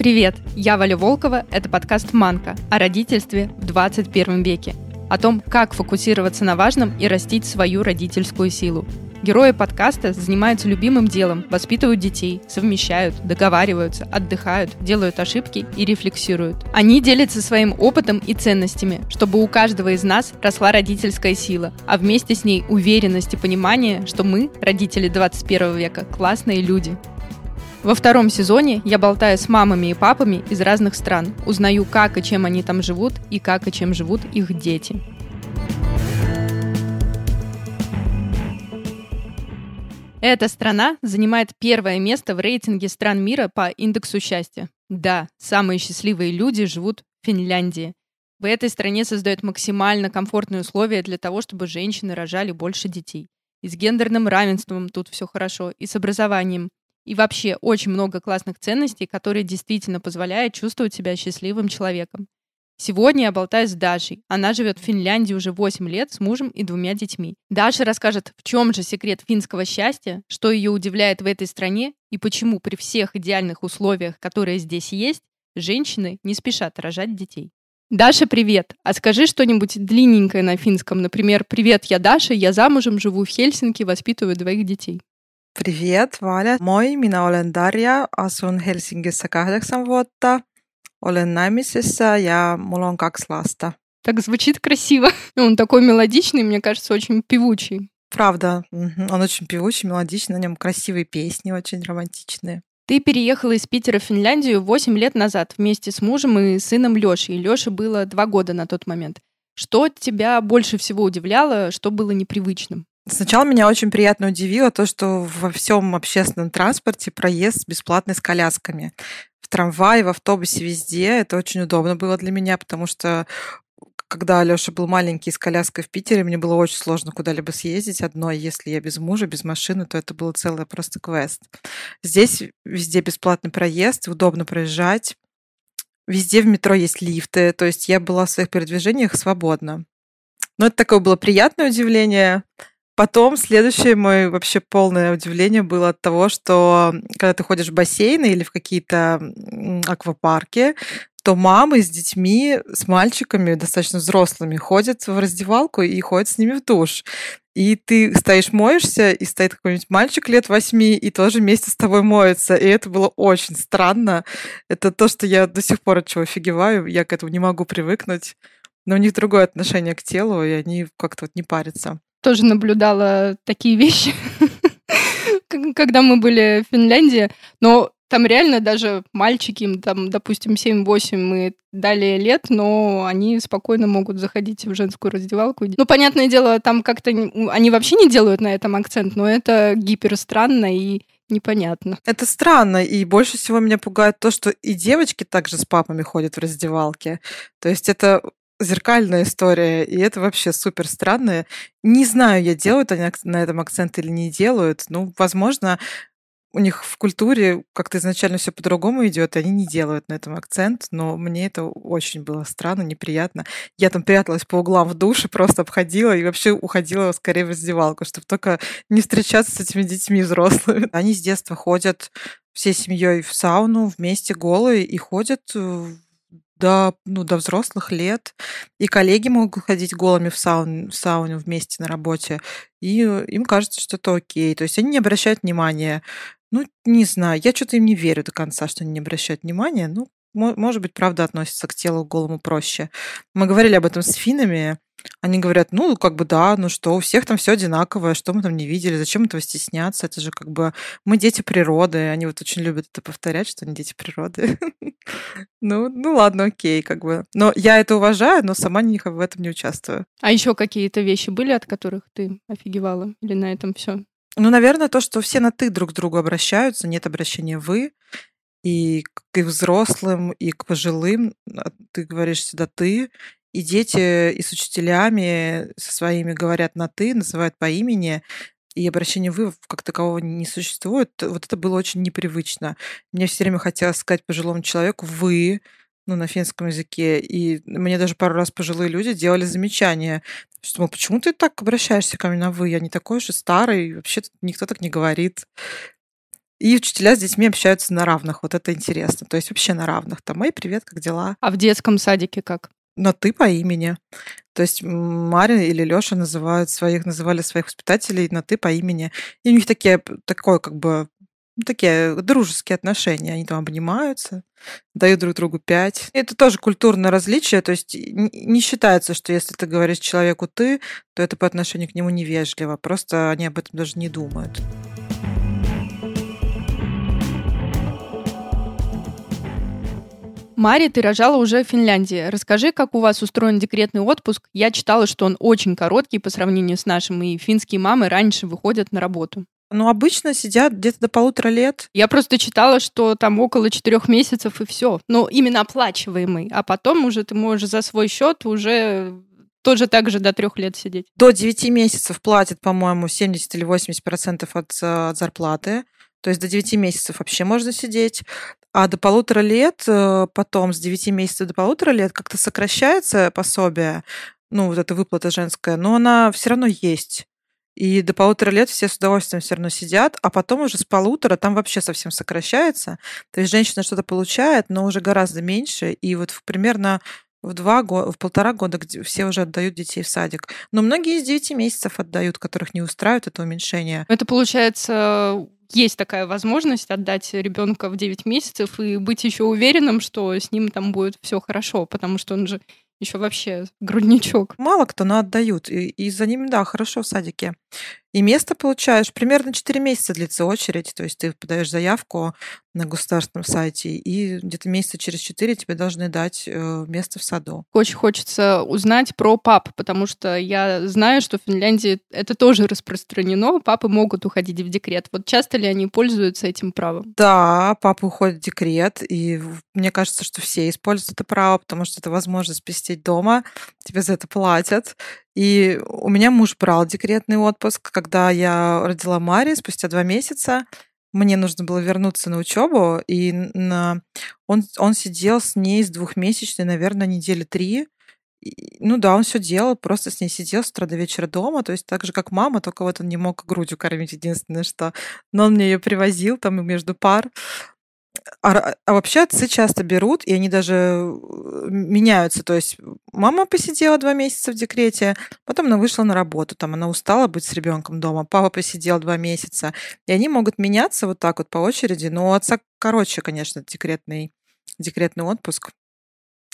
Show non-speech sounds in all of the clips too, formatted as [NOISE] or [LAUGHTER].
Привет, я Валя Волкова, это подкаст «Манка» о родительстве в 21 веке, о том, как фокусироваться на важном и растить свою родительскую силу. Герои подкаста занимаются любимым делом, воспитывают детей, совмещают, договариваются, отдыхают, делают ошибки и рефлексируют. Они делятся своим опытом и ценностями, чтобы у каждого из нас росла родительская сила, а вместе с ней уверенность и понимание, что мы, родители 21 века, классные люди. Во втором сезоне я болтаю с мамами и папами из разных стран, узнаю, как и чем они там живут и как и чем живут их дети. Эта страна занимает первое место в рейтинге стран мира по индексу счастья. Да, самые счастливые люди живут в Финляндии. В этой стране создают максимально комфортные условия для того, чтобы женщины рожали больше детей. И с гендерным равенством тут все хорошо, и с образованием. И вообще очень много классных ценностей, которые действительно позволяют чувствовать себя счастливым человеком. Сегодня я болтаю с Дашей. Она живет в Финляндии уже 8 лет с мужем и двумя детьми. Даша расскажет, в чем же секрет финского счастья, что ее удивляет в этой стране и почему при всех идеальных условиях, которые здесь есть, женщины не спешат рожать детей. Даша, привет! А скажи что-нибудь длинненькое на финском. Например, «Привет, я Даша, я замужем, живу в Хельсинки, воспитываю двоих детей». Привет, Valia. Moi, minä olen Darja, asun Helsingissä kahdeksan vuotta. Olen naimisissa ja mulla on kaksi lasta. Так звучит красиво. [LAUGHS] Он такой мелодичный, мне кажется, очень певучий. Правда, он очень певучий, мелодичный, на нем красивые песни, очень романтичные. Ты переехала из Питера в Финляндию 8 лет назад вместе с мужем и сыном Лешей. Леше было два года на тот момент. Что тебя больше всего удивляло, что было непривычным? Сначала меня очень приятно удивило то, что во всем общественном транспорте проезд бесплатный с колясками. В трамвае, в автобусе, везде. Это очень удобно было для меня, потому что когда Алёша был маленький с коляской в Питере, мне было очень сложно куда-либо съездить одной. Если я без мужа, без машины, то это было целое просто квест. Здесь везде бесплатный проезд, удобно проезжать. Везде в метро есть лифты, то есть я была в своих передвижениях свободна. Но это такое было приятное удивление. Потом следующее мое вообще полное удивление было от того, что когда ты ходишь в бассейны или в какие-то аквапарки, то мамы с детьми, с мальчиками, достаточно взрослыми, ходят в раздевалку и ходят с ними в душ. И ты стоишь, моешься, и стоит какой-нибудь мальчик лет восьми, и тоже вместе с тобой моется. И это было очень странно. Это то, что я до сих пор от чего офигеваю. Я к этому не могу привыкнуть. Но у них другое отношение к телу, и они как-то вот не парятся тоже наблюдала такие вещи, [LAUGHS] когда мы были в Финляндии. Но там реально даже мальчики, им там, допустим, 7-8 мы дали лет, но они спокойно могут заходить в женскую раздевалку. Ну, понятное дело, там как-то они вообще не делают на этом акцент, но это гипер странно и непонятно. Это странно, и больше всего меня пугает то, что и девочки также с папами ходят в раздевалке. То есть это зеркальная история, и это вообще супер странно. Не знаю, я делают они на этом акцент или не делают. Ну, возможно, у них в культуре как-то изначально все по-другому идет, и они не делают на этом акцент, но мне это очень было странно, неприятно. Я там пряталась по углам в душе, просто обходила и вообще уходила скорее в раздевалку, чтобы только не встречаться с этими детьми взрослыми. Они с детства ходят всей семьей в сауну вместе голые и ходят до, ну, до взрослых лет. И коллеги могут ходить голыми в, саун, в сауну вместе на работе. И им кажется, что это окей. То есть они не обращают внимания. Ну, не знаю, я что-то им не верю до конца, что они не обращают внимания. Ну, может быть, правда относится к телу голому проще. Мы говорили об этом с финами. Они говорят, ну, как бы да, ну что, у всех там все одинаковое, что мы там не видели, зачем этого стесняться, это же как бы мы дети природы, они вот очень любят это повторять, что они дети природы. [LAUGHS] Ну, ну ладно, окей, как бы. Но я это уважаю, но сама в этом не участвую. А еще какие-то вещи были, от которых ты офигевала? Или на этом все? Ну, наверное, то, что все на ты друг к другу обращаются, нет обращения вы, и к взрослым, и к пожилым а, ты говоришь всегда ты, и дети и с учителями со своими говорят на «ты», называют по имени, и обращения «вы» как такового не существует. Вот это было очень непривычно. Мне все время хотелось сказать пожилому человеку «вы», ну, на финском языке, и мне даже пару раз пожилые люди делали замечания, что, мол, почему ты так обращаешься ко мне на «вы»? Я не такой же старый, вообще никто так не говорит. И учителя с детьми общаются на равных. Вот это интересно. То есть вообще на равных. Там, эй, привет, как дела? А в детском садике как? На ты по имени. То есть Мария или Лёша называют своих, называли своих воспитателей на ты по имени. И у них такие, такое как бы ну, такие дружеские отношения. Они там обнимаются, дают друг другу пять. Это тоже культурное различие. То есть не считается, что если ты говоришь человеку «ты», то это по отношению к нему невежливо. Просто они об этом даже не думают. Мари, ты рожала уже в Финляндии. Расскажи, как у вас устроен декретный отпуск. Я читала, что он очень короткий по сравнению с нашим, и финские мамы раньше выходят на работу. Ну, обычно сидят где-то до полутора лет. Я просто читала, что там около четырех месяцев и все. Ну, именно оплачиваемый. А потом уже ты можешь за свой счет уже тоже так же до трех лет сидеть. До девяти месяцев платят, по-моему, 70 или 80 процентов от, э, от зарплаты. То есть до 9 месяцев вообще можно сидеть. А до полутора лет, э, потом с 9 месяцев до полутора лет как-то сокращается пособие, ну, вот эта выплата женская, но она все равно есть. И до полутора лет все с удовольствием все равно сидят, а потом уже с полутора там вообще совсем сокращается. То есть женщина что-то получает, но уже гораздо меньше. И вот примерно в два года, в полтора года где все уже отдают детей в садик. Но многие из девяти месяцев отдают, которых не устраивает это уменьшение. Это получается есть такая возможность отдать ребенка в 9 месяцев и быть еще уверенным, что с ним там будет все хорошо, потому что он же еще вообще грудничок. Мало кто, но отдают. И, и за ним, да, хорошо в садике. И место получаешь. Примерно 4 месяца длится очередь. То есть ты подаешь заявку на государственном сайте, и где-то месяца через 4 тебе должны дать э, место в саду. Очень хочется узнать про пап, потому что я знаю, что в Финляндии это тоже распространено. Папы могут уходить в декрет. Вот часто ли они пользуются этим правом? Да, папа уходит в декрет, и мне кажется, что все используют это право, потому что это возможность спестить дома, тебе за это платят. И у меня муж брал декретный отпуск, когда я родила Мари спустя два месяца. Мне нужно было вернуться на учебу, и на... он, он сидел с ней с двухмесячной, наверное, недели три. Ну да, он все делал, просто с ней сидел с утра до вечера дома, то есть так же, как мама, только вот он не мог грудью кормить, единственное, что. Но он мне ее привозил там между пар. А, а вообще отцы часто берут, и они даже э, меняются. То есть мама посидела два месяца в декрете, потом она вышла на работу, там она устала быть с ребенком дома, папа посидел два месяца, и они могут меняться вот так вот по очереди. Но у отца короче, конечно, декретный, декретный отпуск.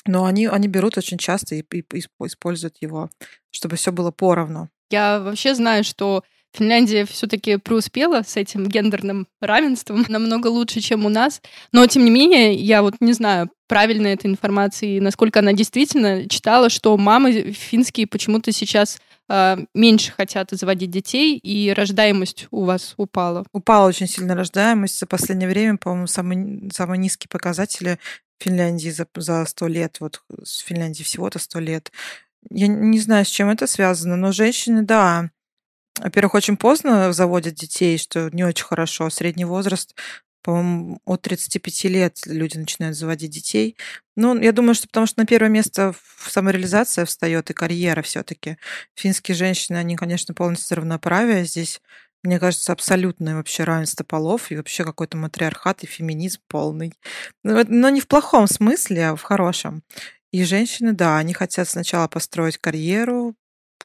Но они, они берут очень часто и, и, и используют его, чтобы все было поровну. Я вообще знаю, что Финляндия все-таки преуспела с этим гендерным равенством намного лучше, чем у нас. Но, тем не менее, я вот не знаю, правильно эта информация и насколько она действительно читала, что мамы финские почему-то сейчас э, меньше хотят заводить детей, и рождаемость у вас упала. Упала очень сильно рождаемость. За последнее время, по-моему, самые, самые низкие показатели Финляндии за, за 100 лет. Вот с Финляндии всего-то 100 лет. Я не знаю, с чем это связано, но женщины, да, во-первых, очень поздно заводят детей, что не очень хорошо. Средний возраст, по-моему, от 35 лет люди начинают заводить детей. Ну, я думаю, что потому что на первое место самореализация встает и карьера все-таки. Финские женщины, они, конечно, полностью равноправие. Здесь, мне кажется, абсолютное вообще равенство полов и вообще какой-то матриархат и феминизм полный. Но, но не в плохом смысле, а в хорошем. И женщины, да, они хотят сначала построить карьеру,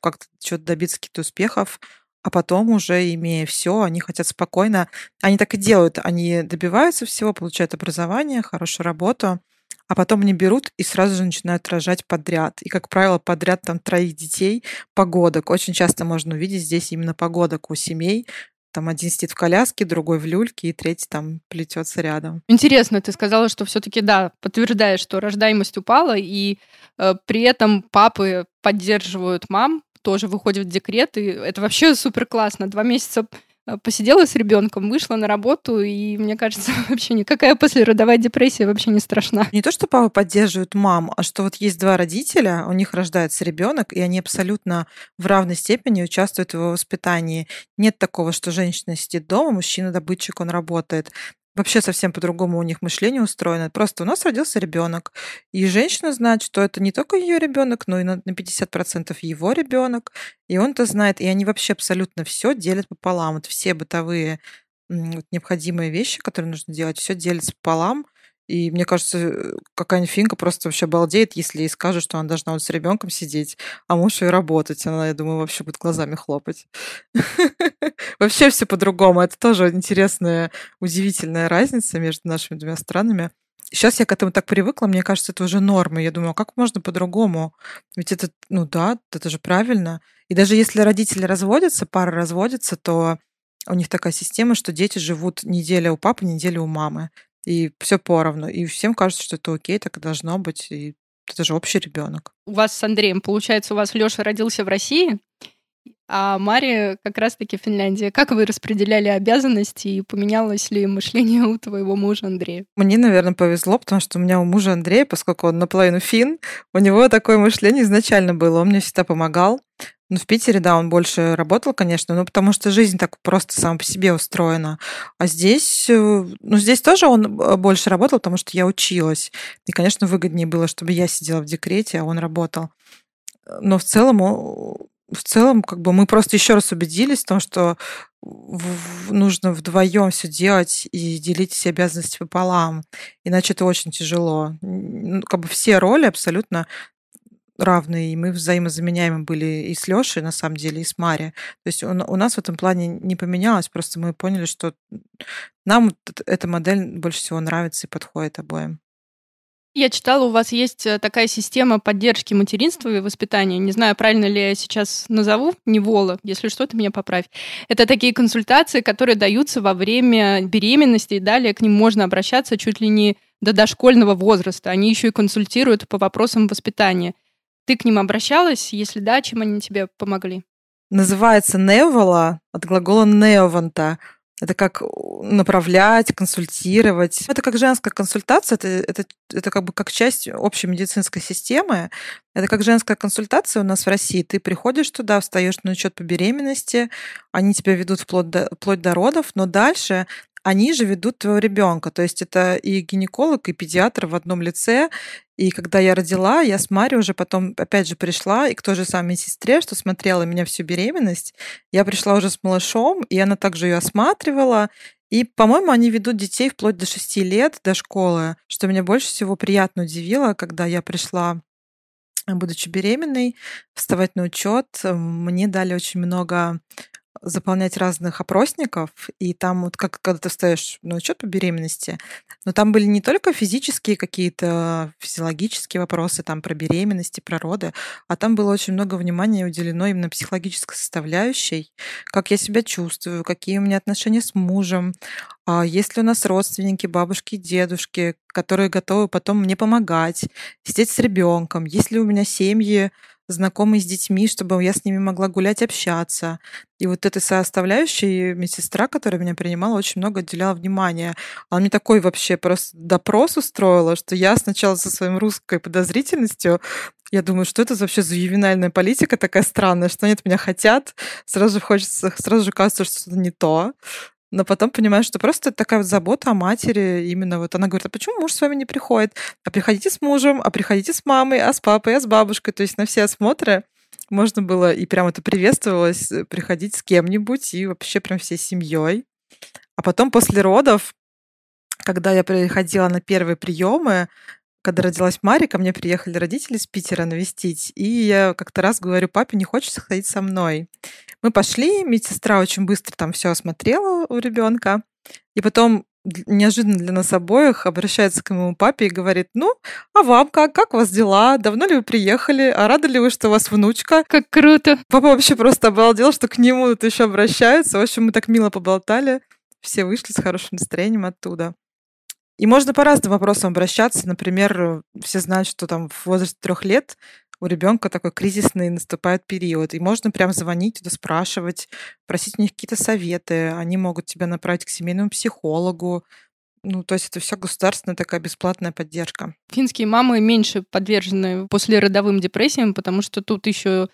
как-то что-то добиться каких-то успехов, а потом уже, имея все, они хотят спокойно. Они так и делают. Они добиваются всего, получают образование, хорошую работу, а потом они берут и сразу же начинают рожать подряд. И, как правило, подряд там троих детей, погодок. Очень часто можно увидеть здесь именно погодок у семей, там один сидит в коляске, другой в люльке, и третий там плетется рядом. Интересно, ты сказала, что все-таки да, подтверждаешь, что рождаемость упала, и э, при этом папы поддерживают мам, тоже выходит в декрет, и это вообще супер классно. Два месяца э, посидела с ребенком, вышла на работу, и мне кажется, [LAUGHS] вообще никакая послеродовая депрессия вообще не страшна. Не то, что папа поддерживает мам, а что вот есть два родителя, у них рождается ребенок, и они абсолютно в равной степени участвуют в его воспитании. Нет такого, что женщина сидит дома, мужчина добытчик, он работает вообще совсем по-другому у них мышление устроено. Просто у нас родился ребенок, и женщина знает, что это не только ее ребенок, но и на 50% его ребенок, и он это знает, и они вообще абсолютно все делят пополам. Вот все бытовые необходимые вещи, которые нужно делать, все делится пополам. И мне кажется, какая-нибудь финка просто вообще балдеет, если ей скажут, что она должна вот с ребенком сидеть, а муж ее работать. Она, я думаю, вообще будет глазами хлопать. [LAUGHS] Вообще все по-другому. Это тоже интересная, удивительная разница между нашими двумя странами. Сейчас я к этому так привыкла, мне кажется, это уже норма. Я думаю, а как можно по-другому? Ведь это, ну да, это же правильно. И даже если родители разводятся, пара разводится, то у них такая система, что дети живут неделя у папы, неделя у мамы. И все поровну. И всем кажется, что это окей, так и должно быть. И это же общий ребенок. У вас с Андреем, получается, у вас Лёша родился в России, а Мария как раз-таки в Финляндии. Как вы распределяли обязанности и поменялось ли мышление [LAUGHS] у твоего мужа Андрея? Мне, наверное, повезло, потому что у меня у мужа Андрея, поскольку он наполовину фин, у него такое мышление изначально было. Он мне всегда помогал. Ну, в Питере, да, он больше работал, конечно, ну, потому что жизнь так просто сама по себе устроена. А здесь, э, ну, здесь тоже он э, больше работал, потому что я училась. И, конечно, выгоднее было, чтобы я сидела в декрете, а он работал. Но в целом, в целом, как бы мы просто еще раз убедились в том, что нужно вдвоем все делать и делить все обязанности пополам. Иначе это очень тяжело. Ну, как бы все роли абсолютно равные, и мы взаимозаменяемы были и с Лешей, на самом деле, и с Мари. То есть у, у нас в этом плане не поменялось, просто мы поняли, что нам эта модель больше всего нравится и подходит обоим. Я читала, у вас есть э, такая система поддержки материнства и воспитания. Не знаю, правильно ли я сейчас назову, не Вола, если что, ты меня поправь. Это такие консультации, которые даются во время беременности, и далее к ним можно обращаться чуть ли не до дошкольного возраста. Они еще и консультируют по вопросам воспитания. Ты к ним обращалась? Если да, чем они тебе помогли? Называется «невола» от глагола «неованта». Это как направлять, консультировать. Это как женская консультация, это, это, это как бы как часть общей медицинской системы. Это как женская консультация у нас в России. Ты приходишь туда, встаешь на учет по беременности, они тебя ведут вплоть до, вплоть до родов, но дальше они же ведут твоего ребенка. То есть это и гинеколог, и педиатр в одном лице. И когда я родила, я с Марией уже потом, опять же, пришла и к той же самой сестре, что смотрела меня всю беременность. Я пришла уже с малышом, и она также ее осматривала. И, по-моему, они ведут детей вплоть до 6 лет, до школы, что меня больше всего приятно удивило, когда я пришла будучи беременной, вставать на учет, мне дали очень много заполнять разных опросников, и там вот как когда ты встаешь на учет по беременности, но там были не только физические какие-то физиологические вопросы там про беременности, про роды, а там было очень много внимания уделено именно психологической составляющей, как я себя чувствую, какие у меня отношения с мужем, а есть ли у нас родственники, бабушки, дедушки, которые готовы потом мне помогать, сидеть с ребенком, есть ли у меня семьи, знакомые с детьми, чтобы я с ними могла гулять, общаться. И вот этой составляющей медсестра, которая меня принимала, очень много отделяла внимания. Она мне такой вообще просто допрос устроила, что я сначала со своим русской подозрительностью я думаю, что это вообще за ювенальная политика такая странная, что от меня хотят. Сразу же хочется, сразу же кажется, что что-то не то. Но потом понимаешь, что просто такая вот забота о матери. Именно вот она говорит, а почему муж с вами не приходит? А приходите с мужем, а приходите с мамой, а с папой, а с бабушкой. То есть на все осмотры можно было, и прям это приветствовалось, э, приходить с кем-нибудь и вообще прям всей семьей. А потом после родов, когда я приходила на первые приемы, когда родилась Мария, ко мне приехали родители из Питера навестить, и я как-то раз говорю, папе, не хочется ходить со мной. Мы пошли, медсестра очень быстро там все осмотрела у ребенка, и потом неожиданно для нас обоих обращается к моему папе и говорит, ну, а вам как? Как у вас дела? Давно ли вы приехали? А рады ли вы, что у вас внучка? Как круто! Папа вообще просто обалдел, что к нему тут еще обращаются. В общем, мы так мило поболтали. Все вышли с хорошим настроением оттуда. И можно по разным вопросам обращаться. Например, все знают, что там в возрасте трех лет у ребенка такой кризисный наступает период. И можно прям звонить туда, спрашивать, просить у них какие-то советы. Они могут тебя направить к семейному психологу. Ну, то есть это все государственная такая бесплатная поддержка. Финские мамы меньше подвержены послеродовым депрессиям, потому что тут еще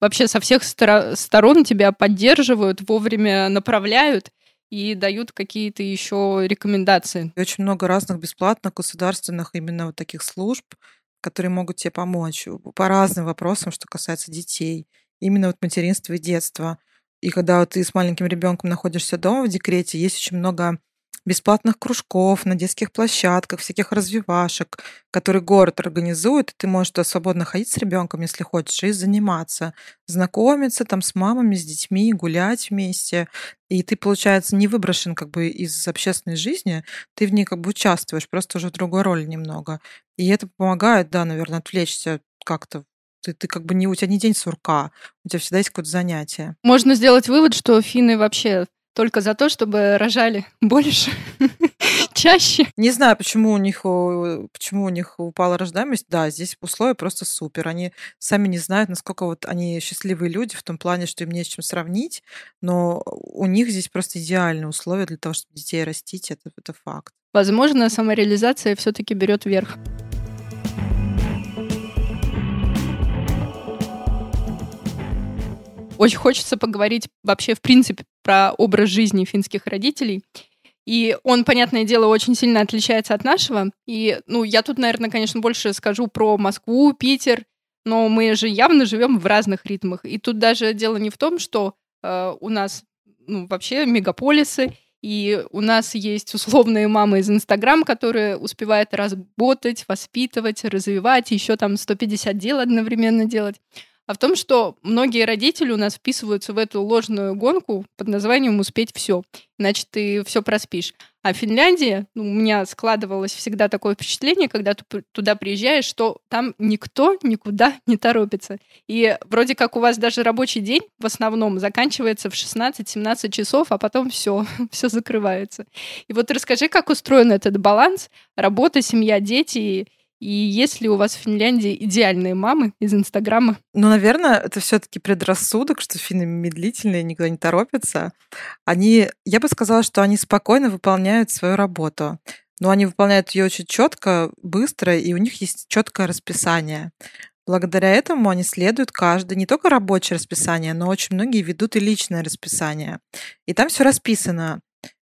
вообще со всех сторон тебя поддерживают, вовремя направляют и дают какие-то еще рекомендации. очень много разных бесплатных государственных именно вот таких служб, которые могут тебе помочь по разным вопросам, что касается детей. Именно вот материнства и детства. И когда вот ты с маленьким ребенком находишься дома в декрете, есть очень много бесплатных кружков на детских площадках, всяких развивашек, которые город организует, и ты можешь туда свободно ходить с ребенком, если хочешь, и заниматься, знакомиться там с мамами, с детьми, гулять вместе. И ты, получается, не выброшен как бы из общественной жизни, ты в ней как бы участвуешь, просто уже в другой роли немного. И это помогает, да, наверное, отвлечься как-то ты, ты как бы не у тебя не день сурка, у тебя всегда есть какое-то занятие. Можно сделать вывод, что финны вообще только за то, чтобы рожали больше, [LAUGHS] чаще. Не знаю, почему у них почему у них упала рождаемость. Да, здесь условия просто супер. Они сами не знают, насколько вот они счастливые люди в том плане, что им не с чем сравнить, но у них здесь просто идеальные условия для того, чтобы детей растить. Это, это факт. Возможно, самореализация все-таки берет верх. Очень хочется поговорить вообще, в принципе, про образ жизни финских родителей. И он, понятное дело, очень сильно отличается от нашего. И, ну, я тут, наверное, конечно, больше скажу про Москву, Питер, но мы же явно живем в разных ритмах. И тут даже дело не в том, что э, у нас, ну, вообще мегаполисы, и у нас есть условные мамы из Инстаграм, которые успевают работать, воспитывать, развивать, еще там 150 дел одновременно делать а в том, что многие родители у нас вписываются в эту ложную гонку под названием «успеть все», иначе ты все проспишь. А Финляндия, ну, у меня складывалось всегда такое впечатление, когда ты туда приезжаешь, что там никто никуда не торопится. И вроде как у вас даже рабочий день в основном заканчивается в 16-17 часов, а потом все, [LAUGHS] все закрывается. И вот расскажи, как устроен этот баланс работа, семья, дети и есть ли у вас в Финляндии идеальные мамы из Инстаграма? Ну, наверное, это все таки предрассудок, что финны медлительные, никуда не торопятся. Они, я бы сказала, что они спокойно выполняют свою работу. Но они выполняют ее очень четко, быстро, и у них есть четкое расписание. Благодаря этому они следуют каждый, не только рабочее расписание, но очень многие ведут и личное расписание. И там все расписано.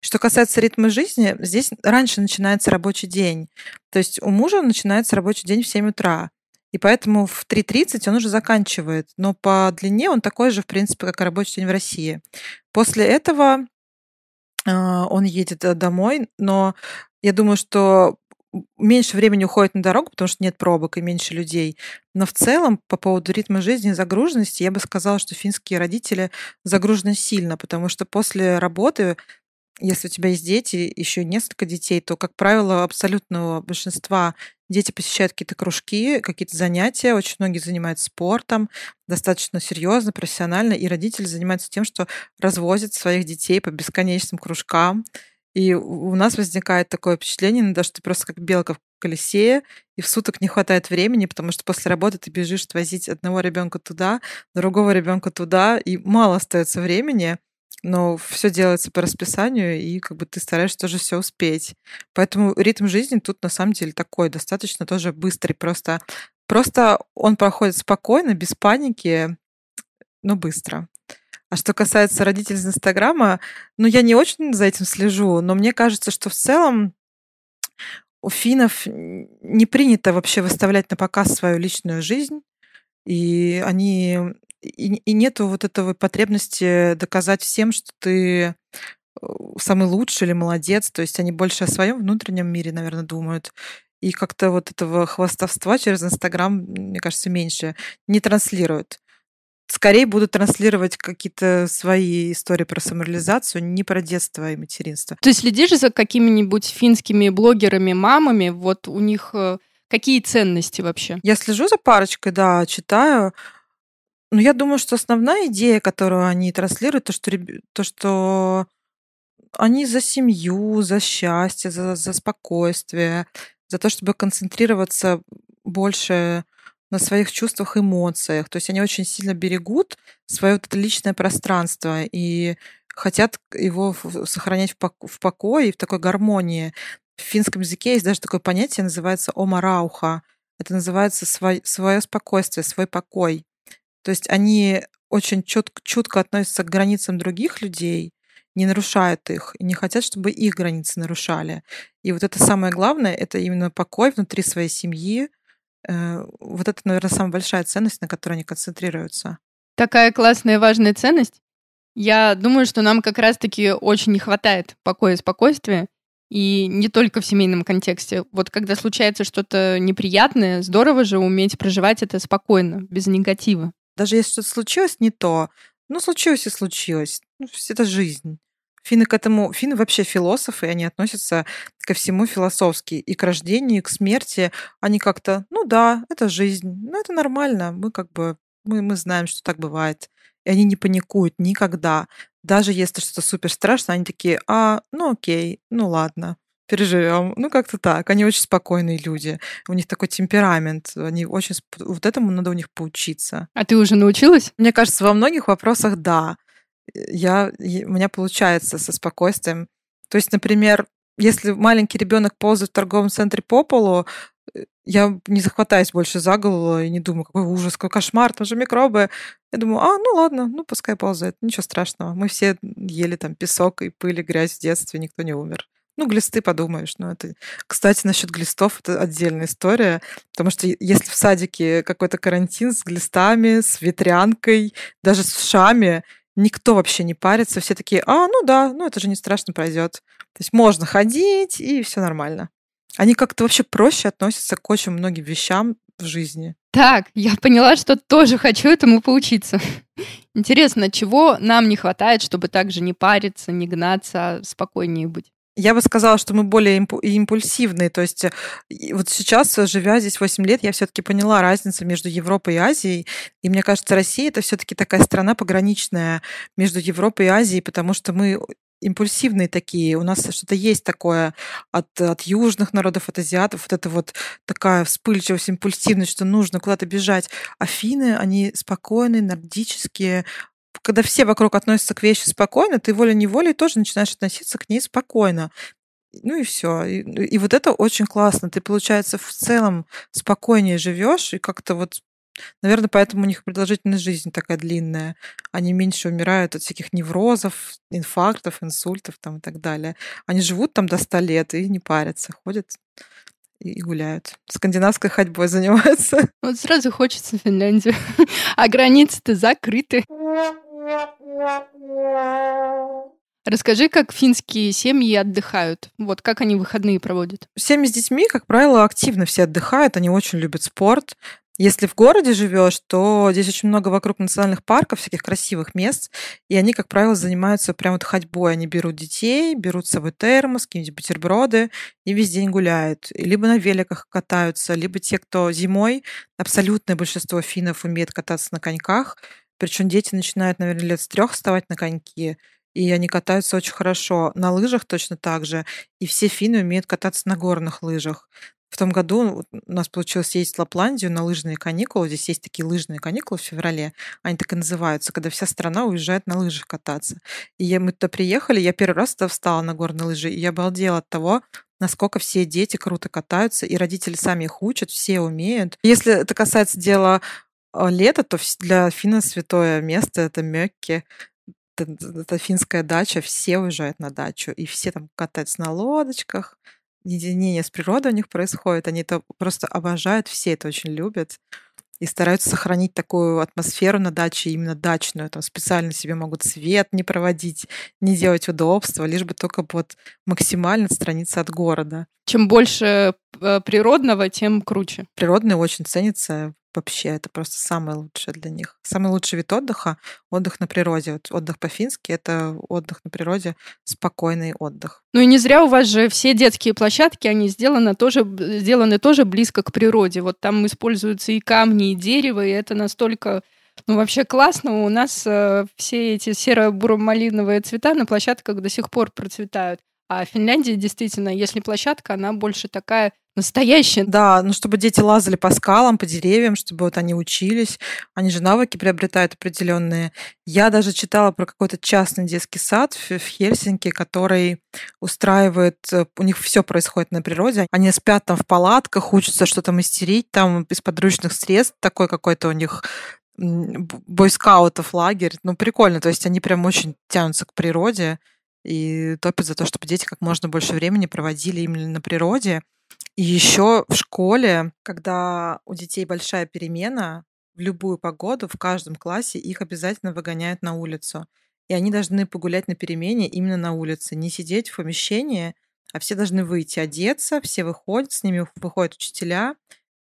Что касается ритма жизни, здесь раньше начинается рабочий день. То есть у мужа начинается рабочий день в 7 утра. И поэтому в 3.30 он уже заканчивает. Но по длине он такой же, в принципе, как и рабочий день в России. После этого э, он едет э, домой, но я думаю, что меньше времени уходит на дорогу, потому что нет пробок и меньше людей. Но в целом, по поводу ритма жизни и загруженности, я бы сказала, что финские родители загружены сильно, потому что после работы если у тебя есть дети, еще несколько детей, то, как правило, абсолютного большинства дети посещают какие-то кружки, какие-то занятия. Очень многие занимаются спортом достаточно серьезно, профессионально, и родители занимаются тем, что развозят своих детей по бесконечным кружкам. И у нас возникает такое впечатление, иногда, что ты просто как белка в колесе, и в суток не хватает времени, потому что после работы ты бежишь отвозить одного ребенка туда, другого ребенка туда, и мало остается времени но все делается по расписанию, и как бы ты стараешься тоже все успеть. Поэтому ритм жизни тут на самом деле такой, достаточно тоже быстрый. Просто, просто он проходит спокойно, без паники, но быстро. А что касается родителей из Инстаграма, ну, я не очень за этим слежу, но мне кажется, что в целом у финнов не принято вообще выставлять на показ свою личную жизнь, и они и, и нету вот этого потребности доказать всем, что ты э, самый лучший или молодец. То есть они больше о своем внутреннем мире, наверное, думают. И как-то вот этого хвастовства через Инстаграм, мне кажется, меньше не транслируют. Скорее будут транслировать какие-то свои истории про самореализацию, не про детство и материнство. Ты следишь за какими-нибудь финскими блогерами, мамами? Вот у них э, какие ценности вообще? Я слежу за парочкой, да, читаю. Ну, я думаю, что основная идея, которую они транслируют, то, что, то, что они за семью, за счастье, за, за спокойствие, за то, чтобы концентрироваться больше на своих чувствах, эмоциях. То есть они очень сильно берегут свое вот это личное пространство и хотят его сохранять в покое и в такой гармонии. В финском языке есть даже такое понятие, называется омарауха. Это называется свой, свое спокойствие, свой покой. То есть они очень чутко, чутко относятся к границам других людей, не нарушают их и не хотят, чтобы их границы нарушали. И вот это самое главное, это именно покой внутри своей семьи. Э, вот это, наверное, самая большая ценность, на которой они концентрируются. Такая классная важная ценность. Я думаю, что нам как раз-таки очень не хватает покоя и спокойствия. И не только в семейном контексте. Вот когда случается что-то неприятное, здорово же уметь проживать это спокойно, без негатива. Даже если что-то случилось не то, ну, случилось и случилось. Ну, это жизнь. Финны к этому, финны вообще философы, и они относятся ко всему философски. И к рождению, и к смерти они как-то, ну да, это жизнь, ну это нормально, мы как бы, мы, мы знаем, что так бывает. И они не паникуют никогда. Даже если что-то супер страшно, они такие, а, ну окей, ну ладно, переживем. Ну, как-то так. Они очень спокойные люди. У них такой темперамент. Они очень... Вот этому надо у них поучиться. А ты уже научилась? Мне кажется, во многих вопросах да я, у меня получается со спокойствием. То есть, например, если маленький ребенок ползает в торговом центре по полу, э, я не захватаюсь больше за голову и не думаю, какой ужас, какой кошмар, там же микробы. Я думаю, а, ну ладно, ну пускай ползает, ничего страшного. Мы все ели там песок и пыль, и грязь в детстве, никто не умер. Ну, глисты подумаешь, ну это... Кстати, насчет глистов это отдельная история, потому что если в садике какой-то карантин с глистами, с ветрянкой, даже с шами, Никто вообще не парится, все такие, а, ну да, ну это же не страшно пройдет. То есть можно ходить, и все нормально. Они как-то вообще проще относятся к очень многим вещам в жизни. Так, я поняла, что тоже хочу этому поучиться. Интересно, чего нам не хватает, чтобы также не париться, не гнаться, а спокойнее быть? Я бы сказала, что мы более импульсивные. То есть вот сейчас, живя здесь 8 лет, я все-таки поняла разницу между Европой и Азией. И мне кажется, Россия это все-таки такая страна пограничная между Европой и Азией, потому что мы импульсивные такие. У нас что-то есть такое от, от южных народов, от азиатов. Вот это вот такая вспыльчивость, импульсивность, что нужно куда-то бежать. Афины, они спокойные, нордические, когда все вокруг относятся к вещи спокойно, ты волей-неволей тоже начинаешь относиться к ней спокойно. Ну и все. И, и вот это очень классно. Ты, получается, в целом спокойнее живешь, и как-то вот Наверное, поэтому у них продолжительность жизни такая длинная. Они меньше умирают от всяких неврозов, инфарктов, инсультов там и так далее. Они живут там до 100 лет и не парятся, ходят и гуляют. Скандинавской ходьбой [LAUGHS] занимаются. Вот сразу хочется Финляндию. [LAUGHS] А границы-то закрыты. Расскажи, как финские семьи отдыхают. Вот как они выходные проводят? Семьи с детьми, как правило, активно все отдыхают. Они очень любят спорт. Если в городе живешь, то здесь очень много вокруг национальных парков, всяких красивых мест, и они, как правило, занимаются прям вот ходьбой. Они берут детей, берут с собой термос, какие-нибудь бутерброды и весь день гуляют. Либо на великах катаются, либо те, кто зимой, абсолютное большинство финнов умеет кататься на коньках, причем дети начинают, наверное, лет с трех вставать на коньки, и они катаются очень хорошо. На лыжах точно так же. И все финны умеют кататься на горных лыжах. В том году у нас получилось ездить в Лапландию на лыжные каникулы. Здесь есть такие лыжные каникулы в феврале. Они так и называются, когда вся страна уезжает на лыжах кататься. И мы туда приехали, я первый раз туда встала на горные лыжи, и я обалдела от того, насколько все дети круто катаются, и родители сами их учат, все умеют. Если это касается дела а, лета, то для финна святое место — это Мёкки. Это, это финская дача, все уезжают на дачу, и все там катаются на лодочках, единение с природой у них происходит. Они это просто обожают, все это очень любят и стараются сохранить такую атмосферу на даче, именно дачную. Там специально себе могут свет не проводить, не делать удобства, лишь бы только вот максимально отстраниться от города. Чем больше э, природного, тем круче. Природное очень ценится вообще это просто самое лучшее для них. Самый лучший вид отдыха — отдых на природе. Вот отдых по-фински — это отдых на природе, спокойный отдых. Ну и не зря у вас же все детские площадки, они сделаны тоже, сделаны тоже близко к природе. Вот там используются и камни, и дерево, и это настолько ну, вообще классно. У нас э, все эти серо-буро-малиновые цвета на площадках до сих пор процветают. А Финляндия действительно, если площадка, она больше такая настоящая. Да, ну чтобы дети лазали по скалам, по деревьям, чтобы вот они учились. Они же навыки приобретают определенные. Я даже читала про какой-то частный детский сад в Хельсинки, который устраивает, э, у них все происходит на природе. Они спят там в палатках, учатся что-то мастерить там из подручных средств. Такой какой-то у них бойскаутов лагерь. Ну, прикольно. То есть они прям очень тянутся к природе и топят за то, чтобы дети как можно больше времени проводили именно на природе. И еще в школе, когда у детей большая перемена, в любую погоду, в каждом классе их обязательно выгоняют на улицу. и они должны погулять на перемене именно на улице, не сидеть в помещении, а все должны выйти, одеться, все выходят, с ними выходят учителя,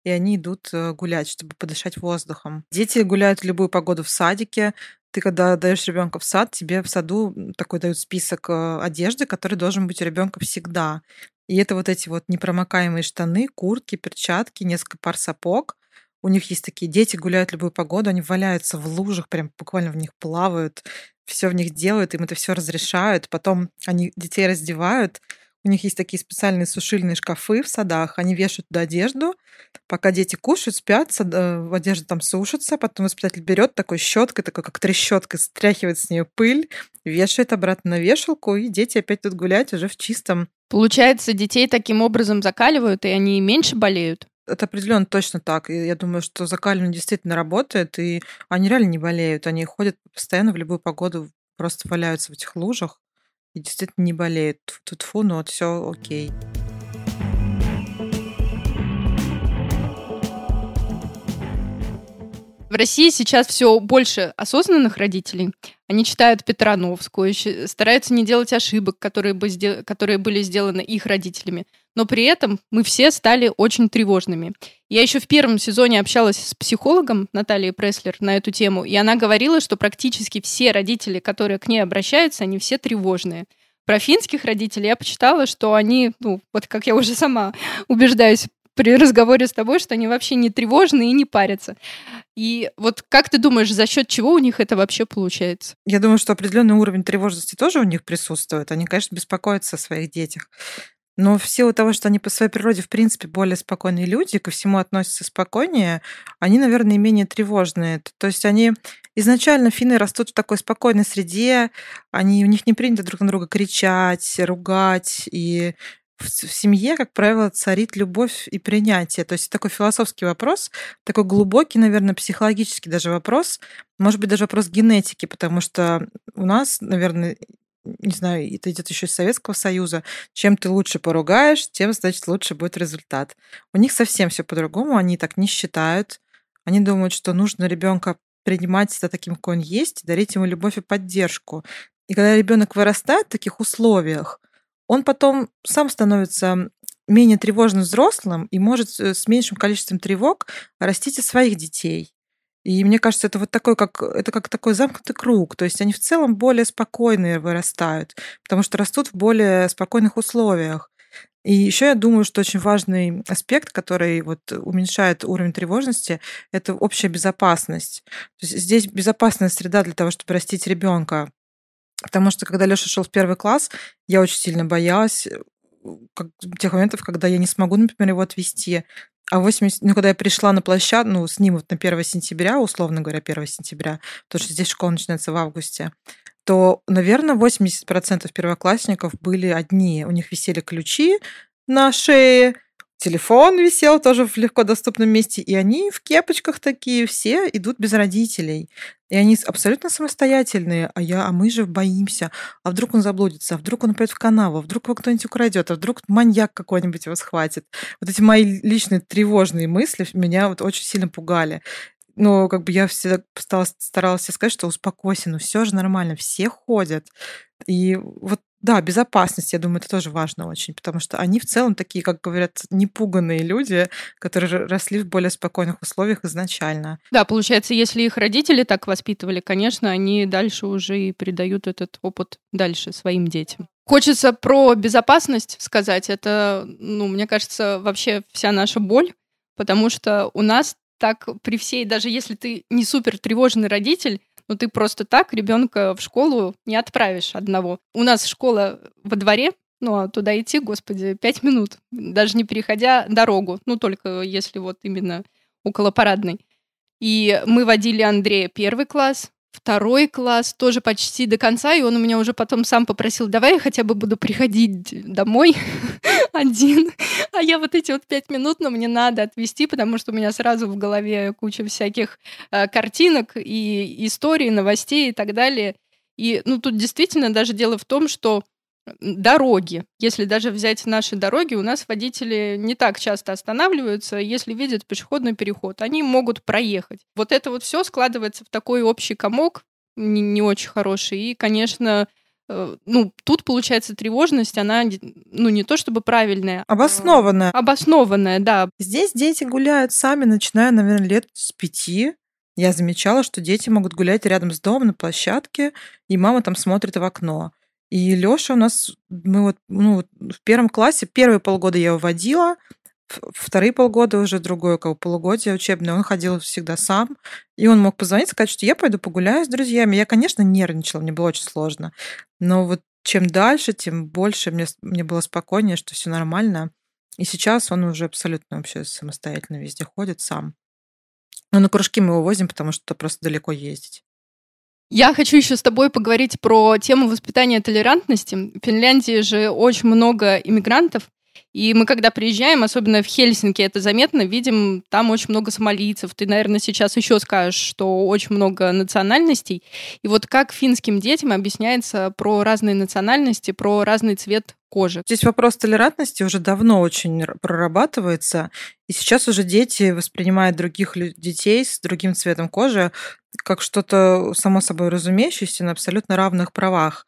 и они идут э, гулять, чтобы подышать воздухом. Дети гуляют в любую погоду в садике. Ты, когда даешь ребенка в сад, тебе в саду такой дают список э, одежды, который должен быть у ребенка всегда. И это вот эти вот непромокаемые штаны, куртки, перчатки, несколько пар сапог. У них есть такие дети, гуляют любую погоду, они валяются в лужах, прям буквально в них плавают, все в них делают, им это все разрешают. Потом они детей раздевают, у них есть такие специальные сушильные шкафы в садах. Они вешают туда одежду. Пока дети кушают, спят, э, одежда там сушится. Потом воспитатель берет такой щеткой, такой как трещоткой, стряхивает с нее пыль, вешает обратно на вешалку, и дети опять тут гулять уже в чистом. Получается, детей таким образом закаливают, и они меньше болеют? Это определенно точно так. Я думаю, что закаливание действительно работает, и они реально не болеют. Они ходят постоянно в любую погоду, просто валяются в этих лужах и действительно не болеет. Тут фу, но вот все окей. В России сейчас все больше осознанных родителей. Они читают Петрановскую, стараются не делать ошибок, которые, бы, которые были сделаны их родителями. Но при этом мы все стали очень тревожными. Я еще в первом сезоне общалась с психологом Натальей Преслер на эту тему, и она говорила, что практически все родители, которые к ней обращаются, они все тревожные. Про финских родителей я почитала, что они, ну, вот как я уже сама убеждаюсь при разговоре с тобой, что они вообще не тревожны и не парятся. И вот как ты думаешь, за счет чего у них это вообще получается? Я думаю, что определенный уровень тревожности тоже у них присутствует. Они, конечно, беспокоятся о своих детях. Но в силу того, что они по своей природе, в принципе, более спокойные люди, ко всему относятся спокойнее, они, наверное, менее тревожные. То есть они изначально финны растут в такой спокойной среде, они, у них не принято друг на друга кричать, ругать, и в, семье, как правило, царит любовь и принятие. То есть такой философский вопрос, такой глубокий, наверное, психологический даже вопрос, может быть, даже вопрос генетики, потому что у нас, наверное, не знаю, это идет еще из Советского Союза, чем ты лучше поругаешь, тем, значит, лучше будет результат. У них совсем все по-другому, они так не считают. Они думают, что нужно ребенка принимать за таким, какой он есть, дарить ему любовь и поддержку. И когда ребенок вырастает в таких условиях, он потом сам становится менее тревожным взрослым и может э, с меньшим количеством тревог растить и своих детей. И мне кажется, это вот такой, как, это как такой замкнутый круг. То есть они в целом более спокойные вырастают, потому что растут в более спокойных условиях. И еще я думаю, что очень важный аспект, который вот уменьшает уровень тревожности, это общая безопасность. То есть здесь безопасная среда для того, чтобы растить ребенка. Потому что когда Леша шел в первый класс, я очень сильно боялась э, как, тех моментов, когда я не смогу, например, его отвести. А 80, ну, когда я пришла на площадку, ну, с ним вот на 1 сентября, условно говоря, 1 сентября, потому что здесь школа начинается в августе, то, наверное, 80% первоклассников были одни. У них висели ключи на шее, телефон висел тоже в легко доступном месте, и они в кепочках такие все идут без родителей. И они абсолютно самостоятельные, а я, а мы же боимся. А вдруг он заблудится, а вдруг он пойдет в канаву, а вдруг его кто-нибудь украдет, а вдруг маньяк какой-нибудь его схватит. Вот эти мои личные тревожные мысли меня вот очень сильно пугали. Но как бы я всегда старалась, старалась сказать, что успокойся, ну все же нормально, все ходят. И вот да, безопасность, я думаю, это тоже важно очень, потому что они в целом такие, как говорят, непуганные люди, которые росли в более спокойных условиях изначально. Да, получается, если их родители так воспитывали, конечно, они дальше уже и передают этот опыт дальше своим детям. Хочется про безопасность сказать. Это, ну, мне кажется, вообще вся наша боль, потому что у нас так при всей, даже если ты не супер тревожный родитель, но ты просто так ребенка в школу не отправишь одного. У нас школа во дворе, ну, а туда идти, господи, пять минут, даже не переходя дорогу, ну, только если вот именно около парадной. И мы водили Андрея первый класс, второй класс тоже почти до конца, и он у меня уже потом сам попросил, давай я хотя бы буду приходить домой [LAUGHS] один, а я вот эти вот пять минут, но мне надо отвести, потому что у меня сразу в голове куча всяких э, картинок и историй, новостей и так далее. И, ну, тут действительно даже дело в том, что дороги. Если даже взять наши дороги, у нас водители не так часто останавливаются, если видят пешеходный переход. Они могут проехать. Вот это вот все складывается в такой общий комок, не, не очень хороший. И, конечно, э, ну, тут получается тревожность, она, ну, не то чтобы правильная. А обоснованная. Обоснованная, да. Здесь дети гуляют сами, начиная, наверное, лет с пяти. Я замечала, что дети могут гулять рядом с домом на площадке, и мама там смотрит в окно. И Лёша у нас, мы вот, ну, в первом классе, первые полгода я его водила, вторые полгода уже другое, как полугодие учебное, он ходил всегда сам, и он мог позвонить, сказать, что я пойду погуляю с друзьями. Я, конечно, нервничала, мне было очень сложно, но вот чем дальше, тем больше мне, мне было спокойнее, что все нормально. И сейчас он уже абсолютно вообще самостоятельно везде ходит сам. Но на кружки мы его возим, потому что просто далеко ездить. Я хочу еще с тобой поговорить про тему воспитания толерантности. В Финляндии же очень много иммигрантов, и мы, когда приезжаем, особенно в Хельсинки, это заметно, видим, там очень много сомалийцев. Ты, наверное, сейчас еще скажешь, что очень много национальностей. И вот как финским детям объясняется про разные национальности, про разный цвет кожи. Здесь вопрос толерантности уже давно очень прорабатывается, и сейчас уже дети воспринимают других детей с другим цветом кожи как что-то само собой разумеющееся на абсолютно равных правах.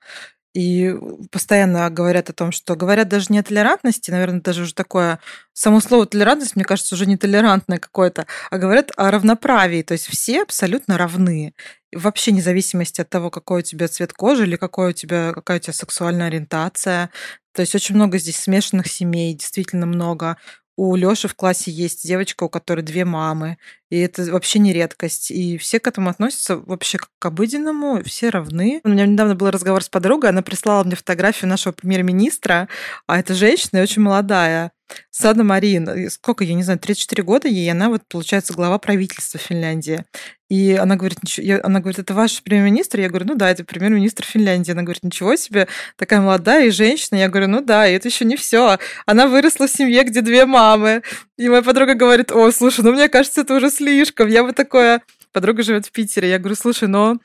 И постоянно говорят о том, что говорят даже не о толерантности, наверное, даже уже такое само слово толерантность, мне кажется, уже не толерантное какое-то, а говорят о равноправии. То есть все абсолютно равны. Вообще вне зависимости от того, какой у тебя цвет кожи или какой у тебя, какая у тебя сексуальная ориентация. То есть очень много здесь смешанных семей, действительно много у Лёши в классе есть девочка, у которой две мамы, и это вообще не редкость. И все к этому относятся вообще как к обыденному, все равны. У меня недавно был разговор с подругой, она прислала мне фотографию нашего премьер-министра, а это женщина очень молодая. Сада Марин, сколько, я не знаю, 34 года ей, она вот, получается, глава правительства Финляндии. И она говорит, ничего, она говорит, это ваш премьер-министр? Я говорю, ну да, это премьер-министр Финляндии. Она говорит, ничего себе, такая молодая и женщина. Я говорю, ну да, и это еще не все. Она выросла в семье, где две мамы. И моя подруга говорит, о, слушай, ну мне кажется, это уже слишком. Я бы такое... Подруга живет в Питере. Я говорю, слушай, но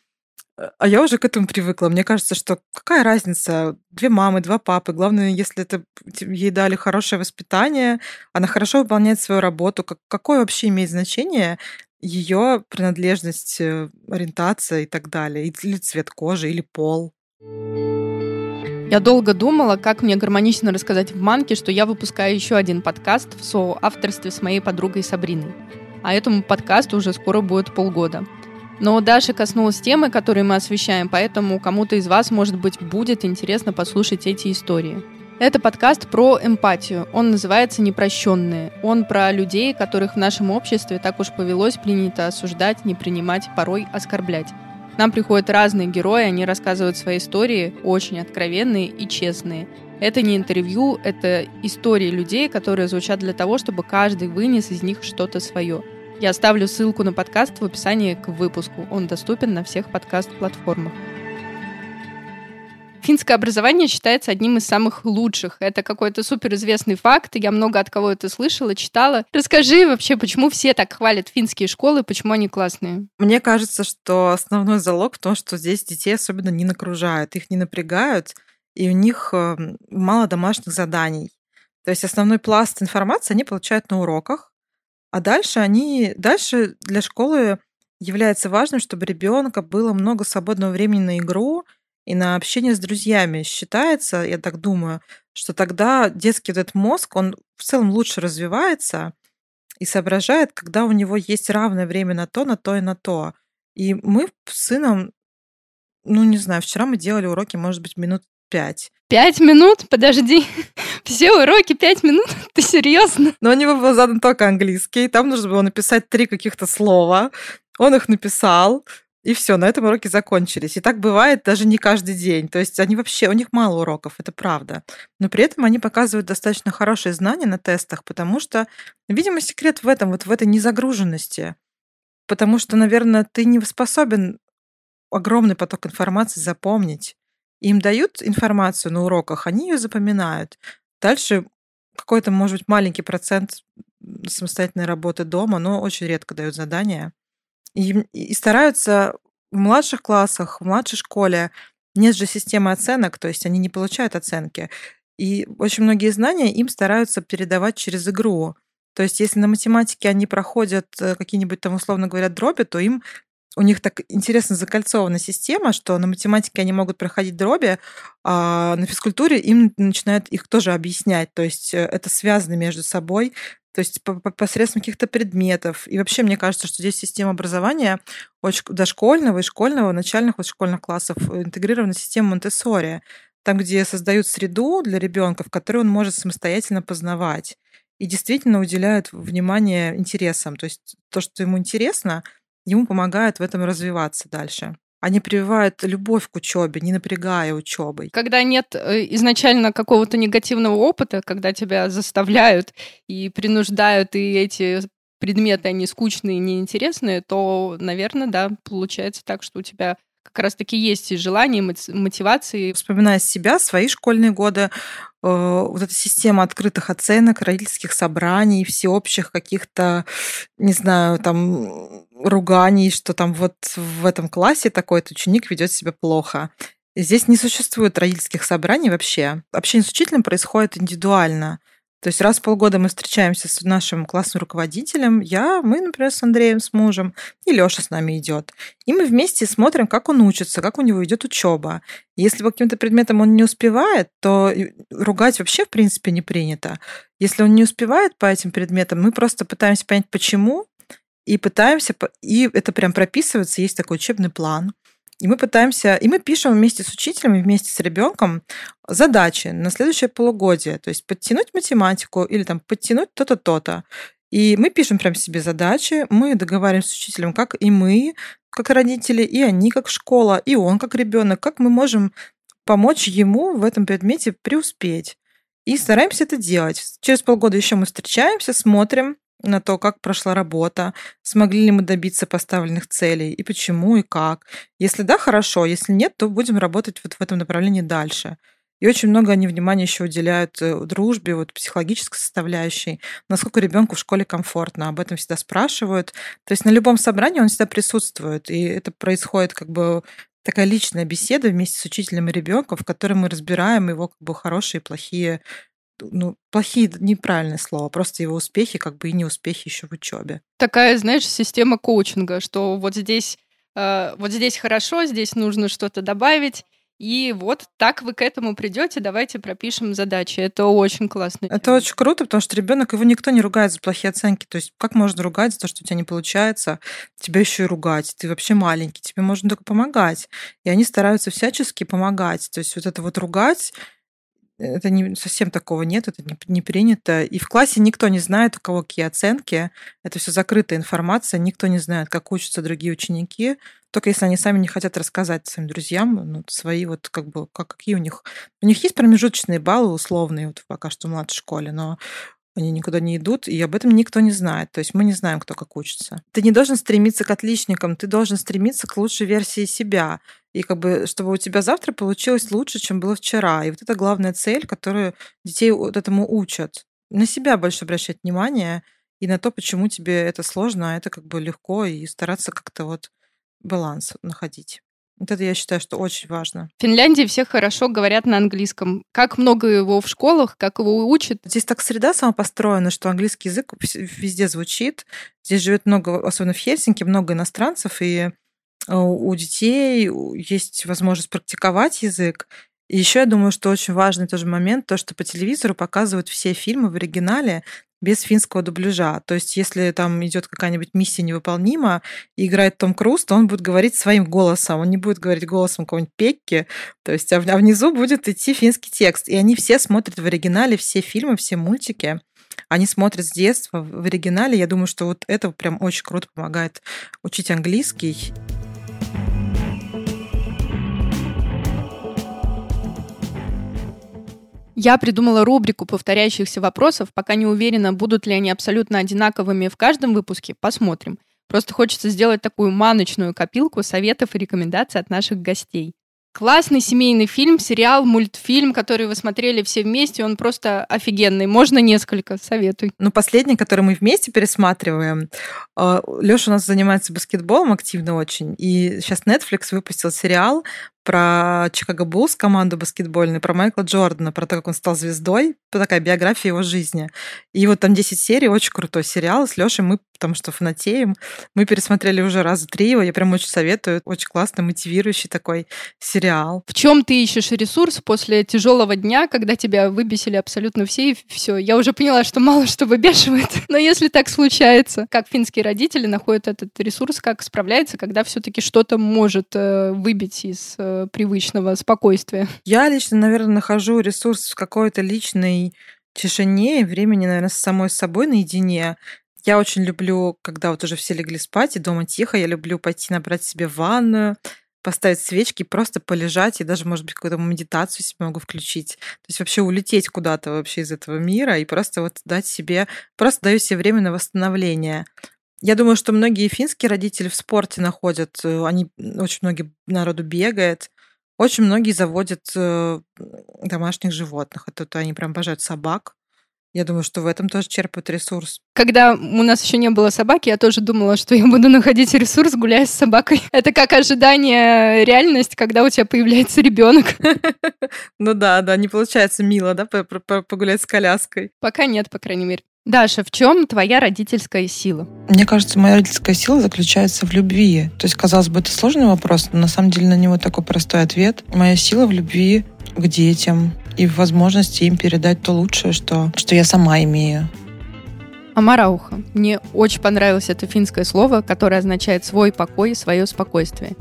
а я уже к этому привыкла. Мне кажется, что какая разница? Две мамы, два папы. Главное, если это ей дали хорошее воспитание, она хорошо выполняет свою работу. Как, какое вообще имеет значение ее принадлежность, э, ориентация и так далее? Или цвет кожи, или пол? Я долго думала, как мне гармонично рассказать в Манке, что я выпускаю еще один подкаст в соавторстве с моей подругой Сабриной. А этому подкасту уже скоро будет полгода. Но Даша коснулась темы, которые мы освещаем, поэтому кому-то из вас, может быть, будет интересно послушать эти истории. Это подкаст про эмпатию. Он называется «Непрощенные». Он про людей, которых в нашем обществе так уж повелось принято осуждать, не принимать, порой оскорблять. Нам приходят разные герои, они рассказывают свои истории, очень откровенные и честные. Это не интервью, это истории людей, которые звучат для того, чтобы каждый вынес из них что-то свое – я оставлю ссылку на подкаст в описании к выпуску. Он доступен на всех подкаст-платформах. Финское образование считается одним из самых лучших. Это какой-то суперизвестный факт. Я много от кого это слышала, читала. Расскажи вообще, почему все так хвалят финские школы, почему они классные? Мне кажется, что основной залог в том, что здесь детей особенно не нагружают, их не напрягают, и у них эм, мало домашних заданий. То есть основной пласт информации они получают на уроках, а дальше они, дальше для школы является важным, чтобы ребенка было много свободного времени на игру и на общение с друзьями. Считается, я так думаю, что тогда детский вот этот мозг, он в целом лучше развивается и соображает, когда у него есть равное время на то, на то и на то. И мы с сыном, ну не знаю, вчера мы делали уроки, может быть, минут пять. Пять минут? Подожди. [LAUGHS] Все уроки пять минут? [LAUGHS] Ты серьезно? Но у него был задан только английский. Там нужно было написать три каких-то слова. Он их написал. И все, на этом уроки закончились. И так бывает даже не каждый день. То есть они вообще, у них мало уроков, это правда. Но при этом они показывают достаточно хорошие знания на тестах, потому что, видимо, секрет в этом, вот в этой незагруженности. Потому что, наверное, ты не способен огромный поток информации запомнить. Им дают информацию на уроках, они ее запоминают. Дальше какой-то, может быть, маленький процент самостоятельной работы дома, но очень редко дают задания. И, и стараются в младших классах, в младшей школе нет же системы оценок, то есть они не получают оценки. И очень многие знания им стараются передавать через игру. То есть если на математике они проходят э, какие-нибудь там, условно говоря, дроби, то им у них так интересно закольцована система, что на математике они могут проходить дроби, а на физкультуре им начинают их тоже объяснять. То есть э, это связано между собой, то есть посредством каких-то предметов. И вообще, мне кажется, что здесь система образования очень дошкольного и школьного, начальных вот школьных классов интегрирована система Монтессори, там, где создают среду для ребенка, в которой он может самостоятельно познавать и действительно уделяют внимание интересам. То есть то, что ему интересно, ему помогает в этом развиваться дальше. Они прививают любовь к учебе, не напрягая учебой. Когда нет э, изначально какого-то негативного опыта, когда тебя заставляют и принуждают, и эти предметы, они скучные, неинтересные, то, наверное, да, получается так, что у тебя как раз-таки есть желание, мотивации. Вспоминая себя, свои школьные годы, э, вот эта система открытых оценок, родительских собраний, всеобщих каких-то, не знаю, там руганий, что там вот в этом классе такой-то ученик ведет себя плохо. Здесь не существует родительских собраний вообще. Общение с учителем происходит индивидуально. То есть раз в полгода мы встречаемся с нашим классным руководителем, я, мы, например, с Андреем, с мужем, и Лёша с нами идет. И мы вместе смотрим, как он учится, как у него идет учеба. Если по каким-то предметам он не успевает, то ругать вообще, в принципе, не принято. Если он не успевает по этим предметам, мы просто пытаемся понять, почему, и пытаемся, и это прям прописывается, есть такой учебный план. И мы пытаемся, и мы пишем вместе с учителем, вместе с ребенком задачи на следующее полугодие. То есть подтянуть математику или там подтянуть то-то, то-то. И мы пишем прям себе задачи, мы договариваемся с учителем, как и мы, как родители, и они как школа, и он как ребенок, как мы можем помочь ему в этом предмете преуспеть. И стараемся это делать. Через полгода еще мы встречаемся, смотрим, на то, как прошла работа, смогли ли мы добиться поставленных целей, и почему, и как. Если да, хорошо, если нет, то будем работать вот в этом направлении дальше. И очень много они внимания еще уделяют э, дружбе, вот психологической составляющей, насколько ребенку в школе комфортно. Об этом всегда спрашивают. То есть на любом собрании он всегда присутствует. И это происходит как бы такая личная беседа вместе с учителем и ребенком, в которой мы разбираем его как бы хорошие и плохие ну, плохие неправильное слово, просто его успехи, как бы и неуспехи еще в учебе. Такая, знаешь, система коучинга, что вот здесь, э, вот здесь хорошо, здесь нужно что-то добавить, и вот так вы к этому придете, давайте пропишем задачи. Это очень классно. Это очень круто, потому что ребенок его никто не ругает за плохие оценки. То есть как можно ругать за то, что у тебя не получается, тебя еще и ругать. Ты вообще маленький, тебе можно только помогать. И они стараются всячески помогать. То есть вот это вот ругать, это не, совсем такого нет, это не, не принято. И в классе никто не знает, у кого какие оценки. Это все закрытая информация, никто не знает, как учатся другие ученики. Только если они сами не хотят рассказать своим друзьям, ну, свои вот как бы, как, какие у них... У них есть промежуточные баллы условные, вот пока что в младшей школе, но они никуда не идут, и об этом никто не знает. То есть мы не знаем, кто как учится. Ты не должен стремиться к отличникам, ты должен стремиться к лучшей версии себя. И как бы, чтобы у тебя завтра получилось лучше, чем было вчера. И вот это главная цель, которую детей вот этому учат. На себя больше обращать внимание и на то, почему тебе это сложно, а это как бы легко, и стараться как-то вот баланс находить. Вот это я считаю, что очень важно. В Финляндии все хорошо говорят на английском. Как много его в школах, как его учат? Здесь так среда сама построена, что английский язык везде звучит. Здесь живет много, особенно в Хельсинки, много иностранцев, и у детей есть возможность практиковать язык. И еще я думаю, что очень важный тоже момент, то, что по телевизору показывают все фильмы в оригинале без финского дубляжа. То есть, если там идет какая-нибудь миссия невыполнима и играет Том Круз, то он будет говорить своим голосом. Он не будет говорить голосом какого-нибудь Пекки. То есть, а, а внизу будет идти финский текст. И они все смотрят в оригинале все фильмы, все мультики. Они смотрят с детства в оригинале. Я думаю, что вот это прям очень круто помогает учить английский. Я придумала рубрику повторяющихся вопросов, пока не уверена, будут ли они абсолютно одинаковыми в каждом выпуске. Посмотрим. Просто хочется сделать такую маночную копилку советов и рекомендаций от наших гостей. Классный семейный фильм, сериал, мультфильм, который вы смотрели все вместе, он просто офигенный. Можно несколько, советуй. Ну, последний, который мы вместе пересматриваем. А, Леша у нас занимается баскетболом активно очень, и сейчас Netflix выпустил сериал про Чикаго Буллс, команду баскетбольную, про Майкла Джордана, про то, как он стал звездой, такая биография его жизни. И вот там 10 серий, очень крутой сериал. С Лешей мы, потому что фанатеем, мы пересмотрели уже раза три его. Я прям очень советую. Очень классный, мотивирующий такой сериал. В чем ты ищешь ресурс после тяжелого дня, когда тебя выбесили абсолютно все и все? Я уже поняла, что мало что выбешивает. [LAUGHS] Но если так случается, как финские родители находят этот ресурс, как справляется, когда все-таки что-то может э, выбить из э, привычного спокойствия? Я лично, наверное, нахожу ресурс в какой-то личной тишине времени, наверное, с самой собой наедине. Я очень люблю, когда вот уже все легли спать, и дома тихо, я люблю пойти набрать себе ванную, поставить свечки, просто полежать, и даже, может быть, какую-то медитацию себе могу включить. То есть вообще улететь куда-то вообще из этого мира и просто вот дать себе, просто даю себе время на восстановление. Я думаю, что многие финские родители в спорте находят, э, они, очень многие народу бегает, очень многие заводят э, домашних животных. Это то они прям обожают собак. Я думаю, что в этом тоже черпают ресурс. Когда у нас еще не было собаки, я тоже думала, что я буду находить ресурс, гуляя с собакой. [LAUGHS] Это как ожидание реальность, когда у тебя появляется ребенок. [LAUGHS] Ну да, да, не получается мило, да, погулять с коляской. Пока нет, по крайней мере. Даша, в чем твоя родительская сила? Мне кажется, моя родительская сила заключается в любви. То есть, казалось бы, это сложный вопрос, но на самом деле на него такой простой ответ. Моя сила в любви к детям и в возможности им передать то лучшее, что, что я сама имею. Амарауха. Мне очень понравилось это финское слово, которое означает свой покой, свое спокойствие.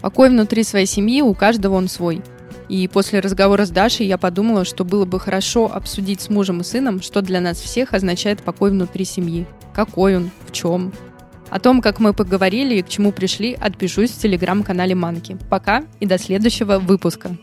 Покой внутри своей семьи, у каждого он свой – и после разговора с Дашей я подумала, что было бы хорошо обсудить с мужем и сыном, что для нас всех означает покой внутри семьи. Какой он, в чем. О том, как мы поговорили и к чему пришли, отпишусь в телеграм-канале Манки. Пока и до следующего выпуска.